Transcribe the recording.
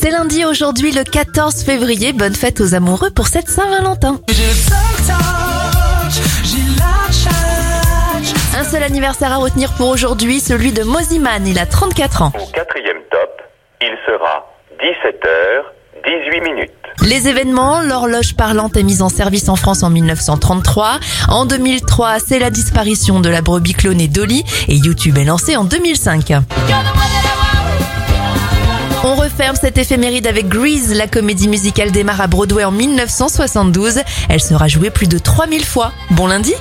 C'est lundi aujourd'hui le 14 février. Bonne fête aux amoureux pour cette Saint-Valentin. Un seul anniversaire à retenir pour aujourd'hui, celui de Moziman. Il a 34 ans. Au quatrième top, il sera 17h, 18 minutes. Les événements, l'horloge parlante est mise en service en France en 1933. En 2003, c'est la disparition de la brebis clonée Dolly et YouTube est lancé en 2005. On referme cette éphéméride avec Grease. La comédie musicale démarre à Broadway en 1972. Elle sera jouée plus de 3000 fois. Bon lundi